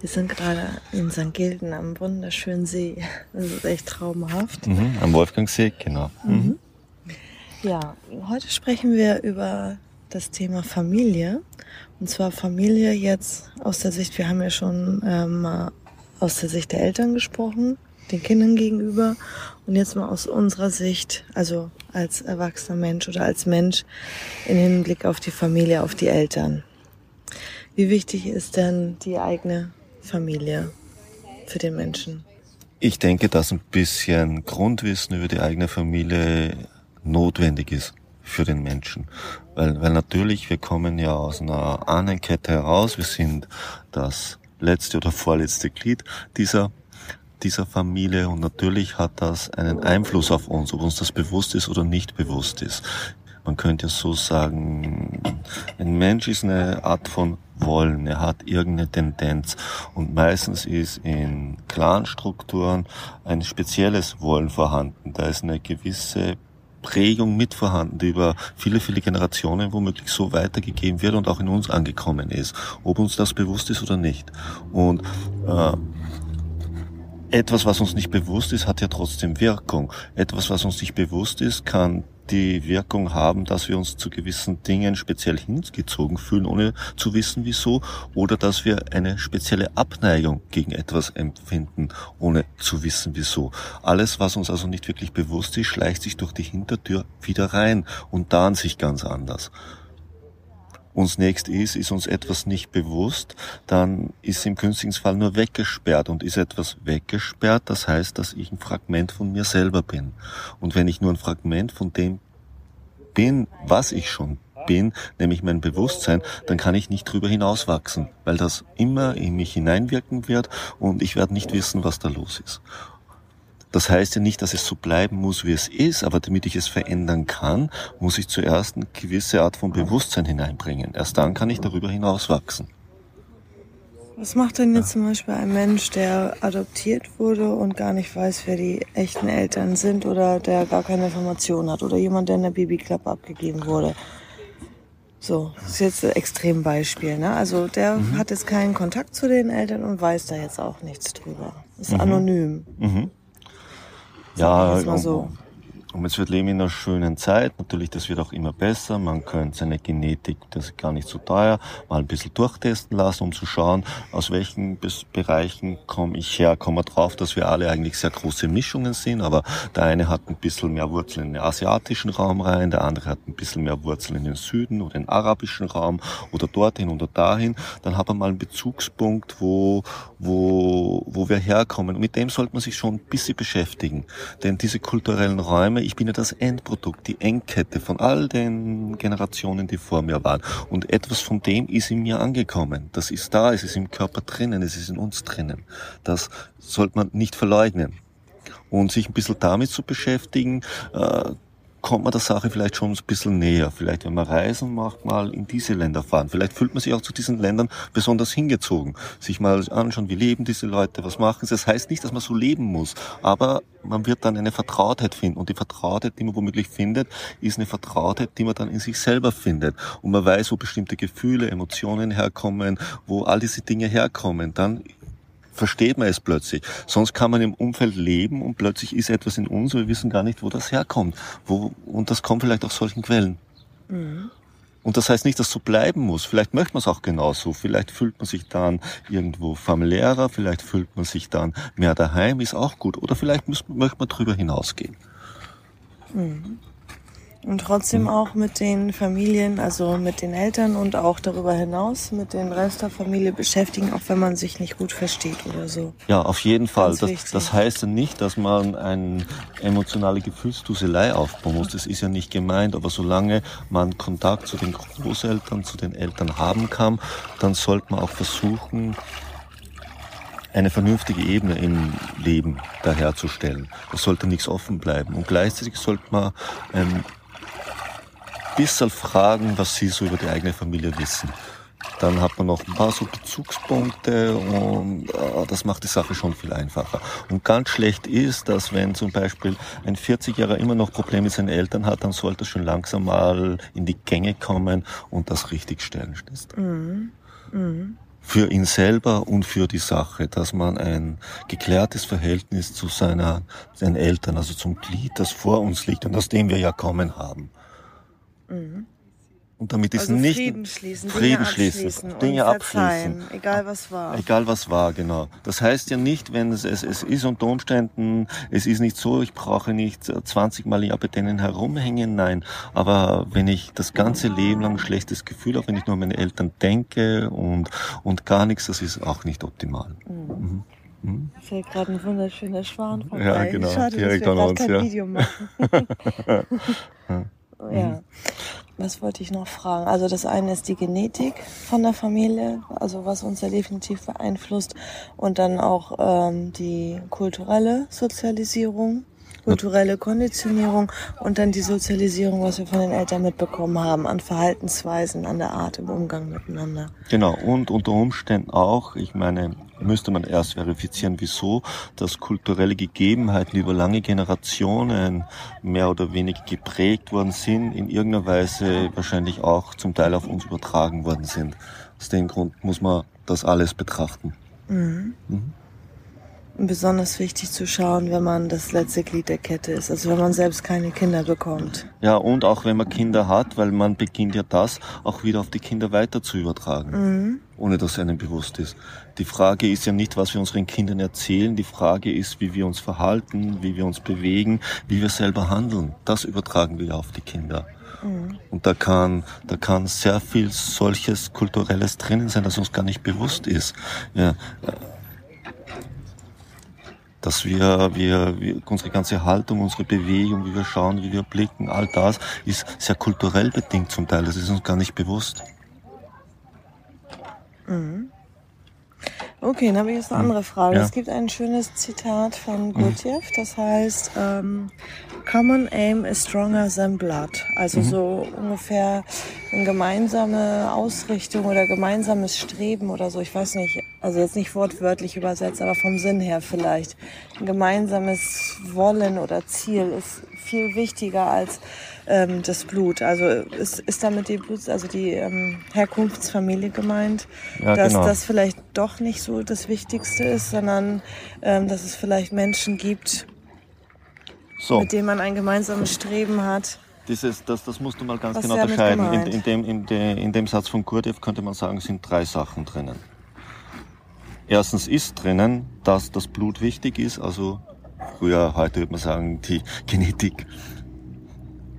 Wir sind gerade in St. Gilden am wunderschönen See. Das ist echt traumhaft. Mhm, am Wolfgangsee, genau. Mhm. Ja, heute sprechen wir über das Thema Familie. Und zwar Familie jetzt aus der Sicht, wir haben ja schon ähm, mal aus der Sicht der Eltern gesprochen, den Kindern gegenüber. Und jetzt mal aus unserer Sicht, also als erwachsener Mensch oder als Mensch im Hinblick auf die Familie, auf die Eltern. Wie wichtig ist denn die eigene Familie für den Menschen? Ich denke, dass ein bisschen Grundwissen über die eigene Familie notwendig ist für den Menschen. Weil, weil natürlich, wir kommen ja aus einer Ahnenkette heraus, wir sind das letzte oder vorletzte Glied dieser dieser Familie und natürlich hat das einen Einfluss auf uns, ob uns das bewusst ist oder nicht bewusst ist. Man könnte so sagen, ein Mensch ist eine Art von wollen, er hat irgendeine Tendenz. Und meistens ist in Clanstrukturen ein spezielles Wollen vorhanden. Da ist eine gewisse Prägung mit vorhanden, die über viele, viele Generationen womöglich so weitergegeben wird und auch in uns angekommen ist, ob uns das bewusst ist oder nicht. Und äh, etwas, was uns nicht bewusst ist, hat ja trotzdem Wirkung. Etwas, was uns nicht bewusst ist, kann die Wirkung haben, dass wir uns zu gewissen Dingen speziell hingezogen fühlen, ohne zu wissen wieso, oder dass wir eine spezielle Abneigung gegen etwas empfinden, ohne zu wissen wieso. Alles, was uns also nicht wirklich bewusst ist, schleicht sich durch die Hintertür wieder rein und tarnt sich ganz anders uns nächst ist, ist uns etwas nicht bewusst, dann ist im günstigen Fall nur weggesperrt und ist etwas weggesperrt, das heißt, dass ich ein Fragment von mir selber bin. Und wenn ich nur ein Fragment von dem bin, was ich schon bin, nämlich mein Bewusstsein, dann kann ich nicht drüber hinauswachsen, weil das immer in mich hineinwirken wird und ich werde nicht wissen, was da los ist. Das heißt ja nicht, dass es so bleiben muss, wie es ist, aber damit ich es verändern kann, muss ich zuerst eine gewisse Art von Bewusstsein hineinbringen. Erst dann kann ich darüber hinaus wachsen. Was macht denn jetzt zum Beispiel ein Mensch, der adoptiert wurde und gar nicht weiß, wer die echten Eltern sind oder der gar keine Information hat oder jemand, der in der Babyklappe abgegeben wurde? So, das ist jetzt ein Extrembeispiel. Ne? Also der mhm. hat jetzt keinen Kontakt zu den Eltern und weiß da jetzt auch nichts drüber. Ist mhm. anonym. Mhm. Ja, so. Und es wird leben in einer schönen Zeit. Natürlich, das wird auch immer besser. Man könnte seine Genetik, das ist gar nicht so teuer, mal ein bisschen durchtesten lassen, um zu schauen, aus welchen Bereichen komme ich her. Kommen wir drauf, dass wir alle eigentlich sehr große Mischungen sind, aber der eine hat ein bisschen mehr Wurzeln in den asiatischen Raum rein, der andere hat ein bisschen mehr Wurzeln in den Süden oder den arabischen Raum oder dorthin oder dahin. Dann hat man mal einen Bezugspunkt, wo, wo, wo wir herkommen. Und mit dem sollte man sich schon ein bisschen beschäftigen. Denn diese kulturellen Räume ich bin ja das Endprodukt, die Endkette von all den Generationen, die vor mir waren. Und etwas von dem ist in mir angekommen. Das ist da, es ist im Körper drinnen, es ist in uns drinnen. Das sollte man nicht verleugnen. Und sich ein bisschen damit zu beschäftigen, äh, kommt man der Sache vielleicht schon ein bisschen näher. Vielleicht, wenn man Reisen macht, mal in diese Länder fahren. Vielleicht fühlt man sich auch zu diesen Ländern besonders hingezogen. Sich mal anschauen, wie leben diese Leute, was machen sie. Das heißt nicht, dass man so leben muss, aber man wird dann eine Vertrautheit finden. Und die Vertrautheit, die man womöglich findet, ist eine Vertrautheit, die man dann in sich selber findet. Und man weiß, wo bestimmte Gefühle, Emotionen herkommen, wo all diese Dinge herkommen. Dann versteht man es plötzlich. Sonst kann man im Umfeld leben und plötzlich ist etwas in uns und wir wissen gar nicht, wo das herkommt. Wo, und das kommt vielleicht aus solchen Quellen. Mhm. Und das heißt nicht, dass so bleiben muss. Vielleicht möchte man es auch genauso. Vielleicht fühlt man sich dann irgendwo familiärer, vielleicht fühlt man sich dann mehr daheim, ist auch gut. Oder vielleicht möchte man drüber hinausgehen. Mhm. Und trotzdem mhm. auch mit den Familien, also mit den Eltern und auch darüber hinaus mit den Rest der Familie beschäftigen, auch wenn man sich nicht gut versteht oder so. Ja, auf jeden Fall. Das, das, heißt ja nicht, dass man eine emotionale Gefühlsduselei aufbauen muss. Das ist ja nicht gemeint. Aber solange man Kontakt zu den Großeltern, zu den Eltern haben kann, dann sollte man auch versuchen, eine vernünftige Ebene im Leben daherzustellen. Da sollte nichts offen bleiben. Und gleichzeitig sollte man ein bisschen fragen, was sie so über die eigene Familie wissen. Dann hat man noch ein paar so Bezugspunkte und äh, das macht die Sache schon viel einfacher. Und ganz schlecht ist, dass wenn zum Beispiel ein 40-Jähriger immer noch Probleme mit seinen Eltern hat, dann sollte es schon langsam mal in die Gänge kommen und das richtig stellen. Mhm. Mhm. Für ihn selber und für die Sache, dass man ein geklärtes Verhältnis zu seiner, seinen Eltern, also zum Glied, das vor uns liegt und aus dem wir ja kommen haben. Mhm. Und damit ist also nicht Frieden schließen, Frieden Dinge schließen, abschließen, Dinge abschließen. Egal was war. Egal was war, genau. Das heißt ja nicht, wenn es, es, es ist unter Umständen, es ist nicht so, ich brauche nicht 20 Mal ja bei denen herumhängen, nein. Aber wenn ich das ganze Leben lang ein schlechtes Gefühl habe, wenn ich nur an meine Eltern denke und, und gar nichts, das ist auch nicht optimal. Mhm. Mhm. Mhm. Fällt gerade ein wunderschöner Schwan vorbei. Ja, genau. Schade, Direkt dass wir an uns, kein ja. Video machen. ja. Was wollte ich noch fragen? Also das eine ist die Genetik von der Familie, also was uns ja definitiv beeinflusst. Und dann auch ähm, die kulturelle Sozialisierung, kulturelle Konditionierung und dann die Sozialisierung, was wir von den Eltern mitbekommen haben, an Verhaltensweisen, an der Art im Umgang miteinander. Genau, und unter Umständen auch, ich meine, müsste man erst verifizieren, wieso, dass kulturelle Gegebenheiten über lange Generationen mehr oder weniger geprägt worden sind, in irgendeiner Weise wahrscheinlich auch zum Teil auf uns übertragen worden sind. Aus dem Grund muss man das alles betrachten. Mhm. Mhm. Besonders wichtig zu schauen, wenn man das letzte Glied der Kette ist, also wenn man selbst keine Kinder bekommt. Ja, und auch wenn man Kinder hat, weil man beginnt ja das auch wieder auf die Kinder weiter zu übertragen, mhm. ohne dass einem bewusst ist. Die Frage ist ja nicht, was wir unseren Kindern erzählen, die Frage ist, wie wir uns verhalten, wie wir uns bewegen, wie wir selber handeln. Das übertragen wir ja auf die Kinder. Mhm. Und da kann, da kann sehr viel solches Kulturelles drinnen sein, das uns gar nicht bewusst ist. Ja, dass wir, wir, wir, unsere ganze Haltung, unsere Bewegung, wie wir schauen, wie wir blicken, all das ist sehr kulturell bedingt zum Teil. Das ist uns gar nicht bewusst. Mhm. Okay, dann habe ich jetzt eine andere Frage. Ja. Es gibt ein schönes Zitat von Gurdjieff, das heißt, ähm, Common aim is stronger than blood. Also mhm. so ungefähr eine gemeinsame Ausrichtung oder gemeinsames Streben oder so. Ich weiß nicht, also jetzt nicht wortwörtlich übersetzt, aber vom Sinn her vielleicht. Ein gemeinsames Wollen oder Ziel ist viel wichtiger als ähm, das Blut. Also ist, ist damit die Blut, also die ähm, Herkunftsfamilie gemeint, ja, dass genau. das vielleicht doch nicht so das Wichtigste ist, sondern ähm, dass es vielleicht Menschen gibt, so. mit denen man ein gemeinsames Streben hat. Dieses, das, das musst du mal ganz Was genau unterscheiden. In, in, dem, in, de, in dem Satz von Gurdjieff könnte man sagen, sind drei Sachen drinnen. Erstens ist drinnen, dass das Blut wichtig ist, also früher, heute würde man sagen, die Genetik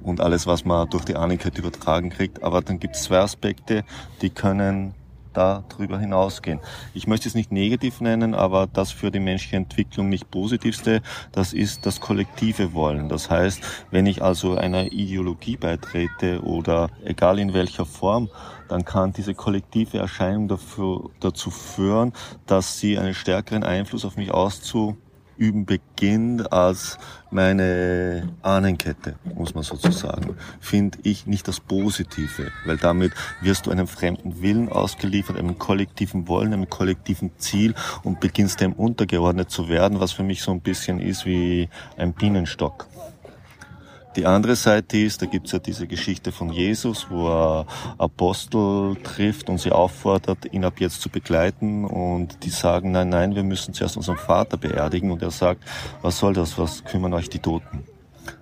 und alles, was man durch die Ahnigkeit übertragen kriegt. Aber dann gibt es zwei Aspekte, die können da drüber hinausgehen. Ich möchte es nicht negativ nennen, aber das für die menschliche Entwicklung nicht positivste, das ist das kollektive Wollen. Das heißt, wenn ich also einer Ideologie beitrete oder egal in welcher Form, dann kann diese kollektive Erscheinung dafür, dazu führen, dass sie einen stärkeren Einfluss auf mich auszu Üben beginnt als meine Ahnenkette, muss man sozusagen, finde ich nicht das Positive, weil damit wirst du einem fremden Willen ausgeliefert, einem kollektiven Wollen, einem kollektiven Ziel und beginnst dem untergeordnet zu werden, was für mich so ein bisschen ist wie ein Bienenstock. Die andere Seite ist, da gibt's ja diese Geschichte von Jesus, wo er Apostel trifft und sie auffordert, ihn ab jetzt zu begleiten. Und die sagen, nein, nein, wir müssen zuerst unseren Vater beerdigen. Und er sagt, was soll das, was kümmern euch die Toten?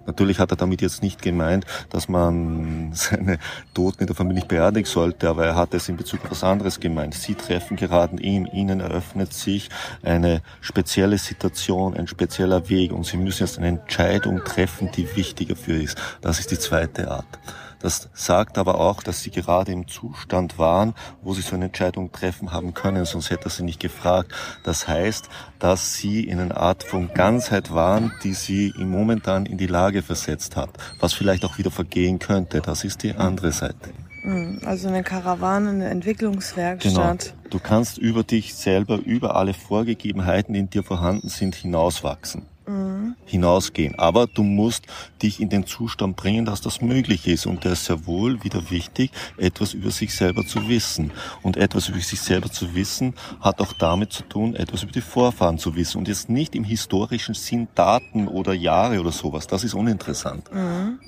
Natürlich hat er damit jetzt nicht gemeint, dass man seine Toten in der Familie nicht beerdigen sollte, aber er hat es in Bezug auf was anderes gemeint. Sie treffen gerade ihn, ihnen eröffnet sich eine spezielle Situation, ein spezieller Weg und sie müssen jetzt eine Entscheidung treffen, die wichtiger für ist. Das ist die zweite Art. Das sagt aber auch, dass sie gerade im Zustand waren, wo sie so eine Entscheidung treffen haben können, sonst hätte er sie nicht gefragt. Das heißt, dass sie in einer Art von Ganzheit waren, die sie im momentan in die Lage versetzt hat, was vielleicht auch wieder vergehen könnte. Das ist die andere Seite. Mhm. Also eine Karawane, eine Entwicklungswerkstatt. Genau. Du kannst über dich selber, über alle Vorgegebenheiten, die in dir vorhanden sind, hinauswachsen. Mhm. Hinausgehen. Aber du musst dich in den Zustand bringen, dass das möglich ist. Und da ist sehr wohl wieder wichtig, etwas über sich selber zu wissen. Und etwas über sich selber zu wissen, hat auch damit zu tun, etwas über die Vorfahren zu wissen. Und jetzt nicht im historischen Sinn Daten oder Jahre oder sowas. Das ist uninteressant. Mhm.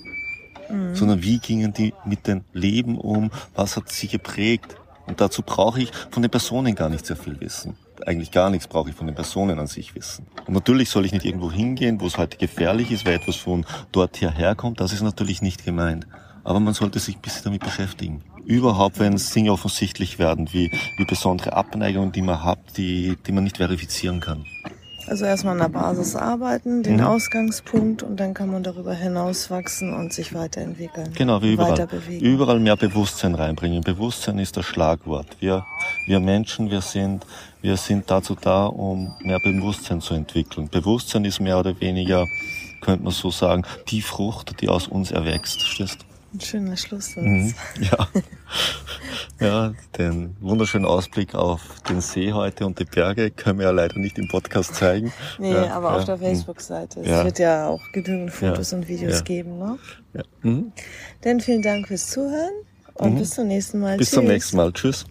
Mhm. Sondern wie gingen die mit dem Leben um? Was hat sie geprägt? Und dazu brauche ich von den Personen gar nicht sehr viel wissen eigentlich gar nichts brauche ich von den Personen an sich wissen. Und natürlich soll ich nicht irgendwo hingehen, wo es heute gefährlich ist, weil etwas von dort hierher kommt. Das ist natürlich nicht gemeint. Aber man sollte sich ein bisschen damit beschäftigen. Überhaupt, wenn Dinge offensichtlich werden, wie, wie besondere Abneigungen, die man hat, die, die man nicht verifizieren kann. Also erstmal an der Basis arbeiten, den mhm. Ausgangspunkt und dann kann man darüber hinaus wachsen und sich weiterentwickeln. Genau, wie überall. Überall mehr Bewusstsein reinbringen. Bewusstsein ist das Schlagwort. Wir, wir Menschen, wir sind, wir sind dazu da, um mehr Bewusstsein zu entwickeln. Bewusstsein ist mehr oder weniger, könnte man so sagen, die Frucht, die aus uns erwächst. Stehst? Ein schöner Schlusssatz. Mhm, ja. ja, den wunderschönen Ausblick auf den See heute und die Berge können wir ja leider nicht im Podcast zeigen. Nee, ja, aber ja. auf der Facebook-Seite. Es wird ja auch genügend Fotos und Videos geben, ne? Ja. Mhm. Dann vielen Dank fürs Zuhören und mhm. bis zum nächsten Mal. Bis Tschüss. zum nächsten Mal. Tschüss.